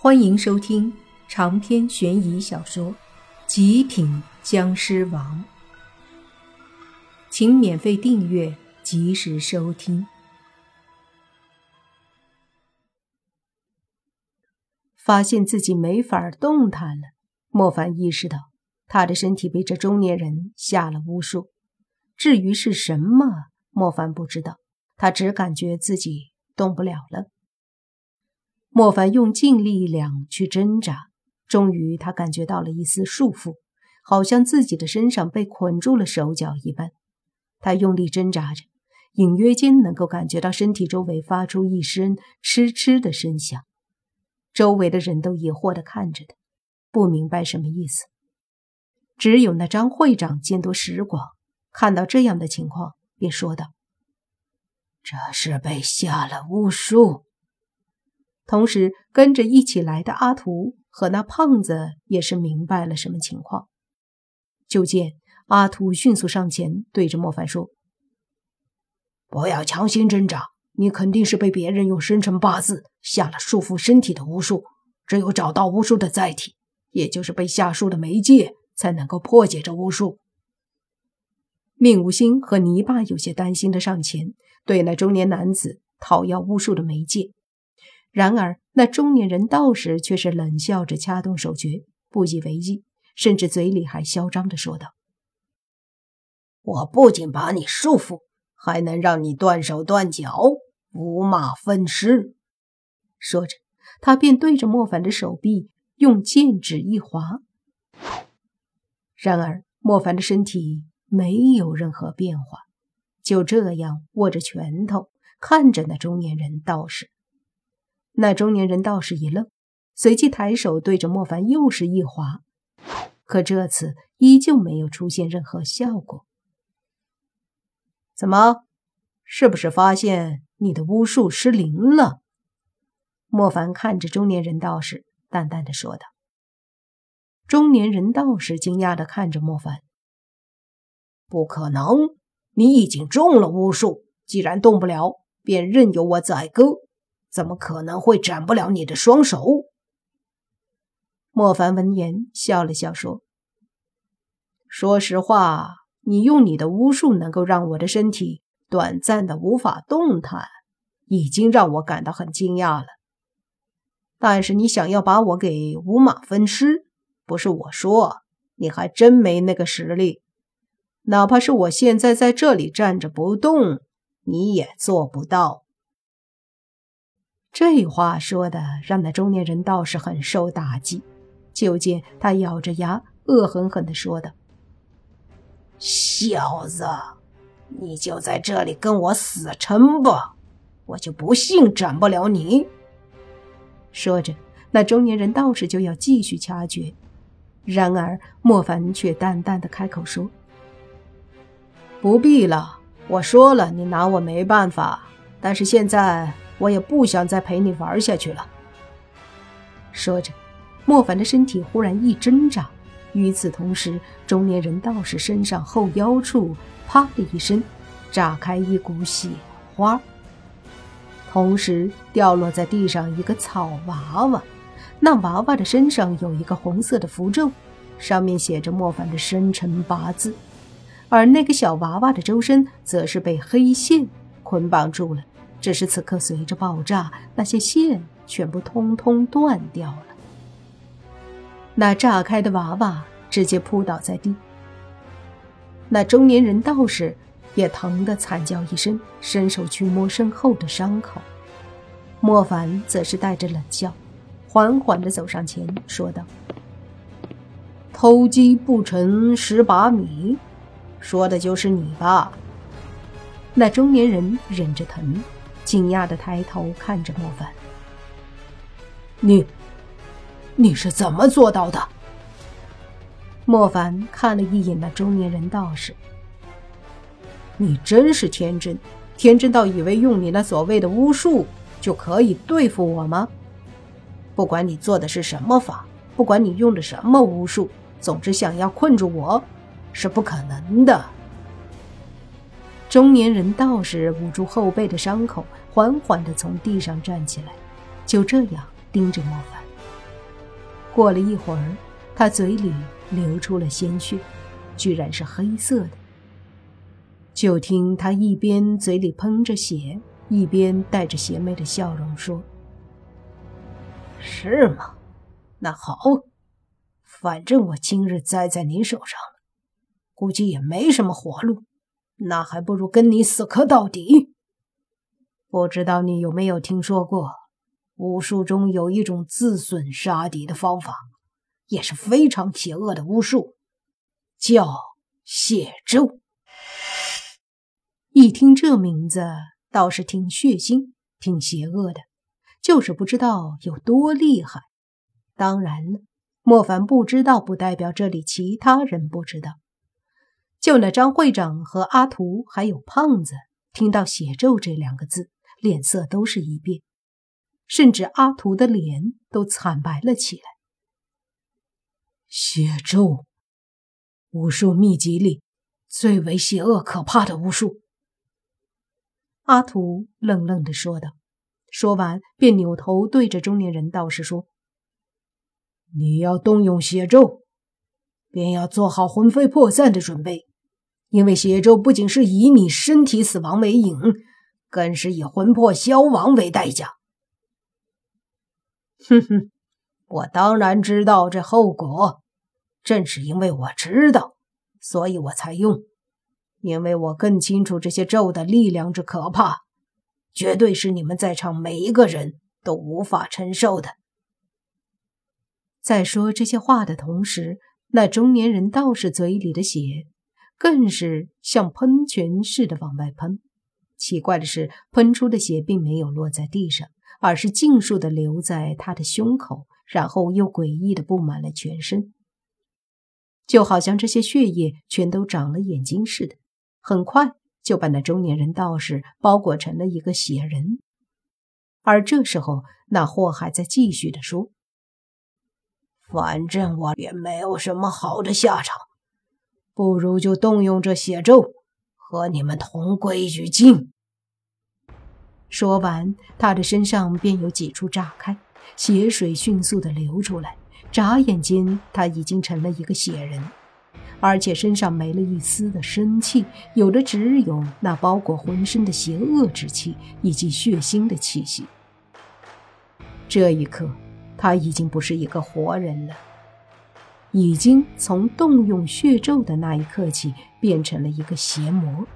欢迎收听长篇悬疑小说《极品僵尸王》，请免费订阅，及时收听。发现自己没法动弹了，莫凡意识到他的身体被这中年人下了巫术。至于是什么，莫凡不知道，他只感觉自己动不了了。莫凡用尽力量去挣扎，终于他感觉到了一丝束缚，好像自己的身上被捆住了手脚一般。他用力挣扎着，隐约间能够感觉到身体周围发出一声嗤嗤的声响。周围的人都疑惑地看着他，不明白什么意思。只有那张会长见多识广，看到这样的情况，便说道：“这是被下了巫术。”同时，跟着一起来的阿图和那胖子也是明白了什么情况。就见阿图迅速上前，对着莫凡说：“不要强行挣扎，你肯定是被别人用生辰八字下了束缚身体的巫术。只有找到巫术的载体，也就是被下术的媒介，才能够破解这巫术。”命无心和泥巴有些担心的上前，对那中年男子讨要巫术的媒介。然而，那中年人道士却是冷笑着掐动手诀，不以为意，甚至嘴里还嚣张地说道：“我不仅把你束缚，还能让你断手断脚，五马分尸。”说着，他便对着莫凡的手臂用剑指一划。然而，莫凡的身体没有任何变化，就这样握着拳头看着那中年人道士。那中年人道士一愣，随即抬手对着莫凡又是一划，可这次依旧没有出现任何效果。怎么？是不是发现你的巫术失灵了？莫凡看着中年人道士，淡淡的说道。中年人道士惊讶的看着莫凡：“不可能！你已经中了巫术，既然动不了，便任由我宰割。”怎么可能会斩不了你的双手？莫凡闻言笑了笑说：“说实话，你用你的巫术能够让我的身体短暂的无法动弹，已经让我感到很惊讶了。但是你想要把我给五马分尸，不是我说，你还真没那个实力。哪怕是我现在在这里站着不动，你也做不到。”这话说的让那中年人倒是很受打击。就见他咬着牙，恶狠狠地说道：“小子，你就在这里跟我死撑吧，我就不信斩不了你。”说着，那中年人道士就要继续掐诀，然而莫凡却淡淡的开口说：“不必了，我说了，你拿我没办法。但是现在……”我也不想再陪你玩下去了。说着，莫凡的身体忽然一挣扎，与此同时，中年人道士身上后腰处“啪”的一声，炸开一股血花，同时掉落在地上一个草娃娃。那娃娃的身上有一个红色的符咒，上面写着莫凡的生辰八字，而那个小娃娃的周身则是被黑线捆绑住了。只是此刻随着爆炸，那些线全部通通断掉了。那炸开的娃娃直接扑倒在地。那中年人道士也疼得惨叫一声，伸手去摸身后的伤口。莫凡则是带着冷笑，缓缓地走上前，说道：“偷鸡不成蚀把米，说的就是你吧？”那中年人忍着疼。惊讶的抬头看着莫凡：“你，你是怎么做到的？”莫凡看了一眼那中年人道士：“你真是天真，天真到以为用你那所谓的巫术就可以对付我吗？不管你做的是什么法，不管你用的什么巫术，总之想要困住我，是不可能的。”中年人道士捂住后背的伤口，缓缓地从地上站起来，就这样盯着莫凡。过了一会儿，他嘴里流出了鲜血，居然是黑色的。就听他一边嘴里喷着血，一边带着邪魅的笑容说：“是吗？那好，反正我今日栽在你手上了，估计也没什么活路，那还不如跟你死磕到底。不知道你有没有听说过？”巫术中有一种自损杀敌的方法，也是非常邪恶的巫术，叫血咒。一听这名字，倒是挺血腥、挺邪恶的，就是不知道有多厉害。当然了，莫凡不知道，不代表这里其他人不知道。就那张会长和阿图还有胖子，听到“血咒”这两个字，脸色都是一变。甚至阿图的脸都惨白了起来。血咒，武术秘籍里最为邪恶可怕的巫术。阿图愣愣的说道，说完便扭头对着中年人道士说：“你要动用血咒，便要做好魂飞魄散的准备，因为血咒不仅是以你身体死亡为引，更是以魂魄消亡为代价。”哼哼，我当然知道这后果。正是因为我知道，所以我才用。因为我更清楚这些咒的力量之可怕，绝对是你们在场每一个人都无法承受的。在说这些话的同时，那中年人道士嘴里的血更是像喷泉似的往外喷。奇怪的是，喷出的血并没有落在地上。而是尽数的留在他的胸口，然后又诡异的布满了全身，就好像这些血液全都长了眼睛似的。很快就把那中年人道士包裹成了一个血人。而这时候，那货还在继续的说：“反正我也没有什么好的下场，不如就动用这血咒，和你们同归于尽。”说完，他的身上便有几处炸开，血水迅速的流出来。眨眼间，他已经成了一个血人，而且身上没了一丝的生气，有的只有那包裹浑身的邪恶之气以及血腥的气息。这一刻，他已经不是一个活人了，已经从动用血咒的那一刻起，变成了一个邪魔。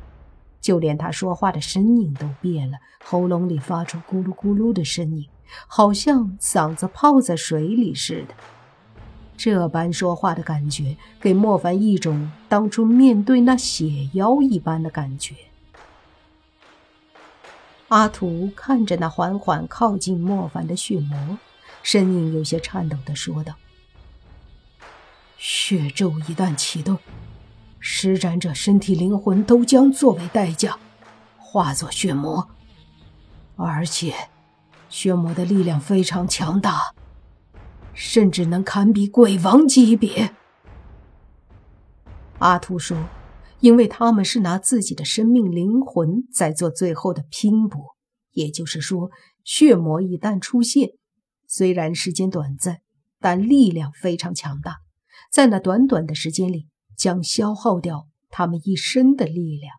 就连他说话的声音都变了，喉咙里发出咕噜咕噜的声音，好像嗓子泡在水里似的。这般说话的感觉，给莫凡一种当初面对那血妖一般的感觉。阿图看着那缓缓靠近莫凡的血魔，声音有些颤抖的说道：“血咒一旦启动。”施展者身体、灵魂都将作为代价，化作血魔，而且血魔的力量非常强大，甚至能堪比鬼王级别。阿图说：“因为他们是拿自己的生命、灵魂在做最后的拼搏，也就是说，血魔一旦出现，虽然时间短暂，但力量非常强大，在那短短的时间里。”将消耗掉他们一生的力量。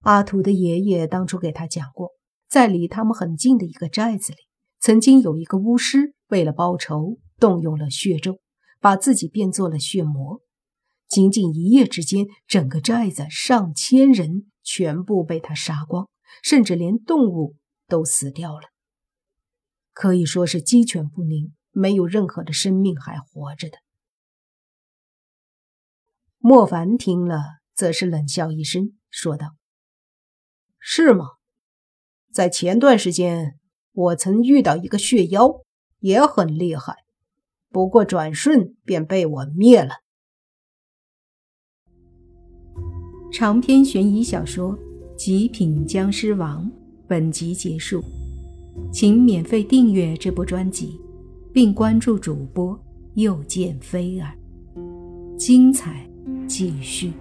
阿图的爷爷当初给他讲过，在离他们很近的一个寨子里，曾经有一个巫师为了报仇，动用了血咒，把自己变作了血魔。仅仅一夜之间，整个寨子上千人全部被他杀光，甚至连动物都死掉了，可以说是鸡犬不宁，没有任何的生命还活着的。莫凡听了，则是冷笑一声，说道：“是吗？在前段时间，我曾遇到一个血妖，也很厉害，不过转瞬便被我灭了。”长篇悬疑小说《极品僵尸王》本集结束，请免费订阅这部专辑，并关注主播又见菲儿，精彩。继续。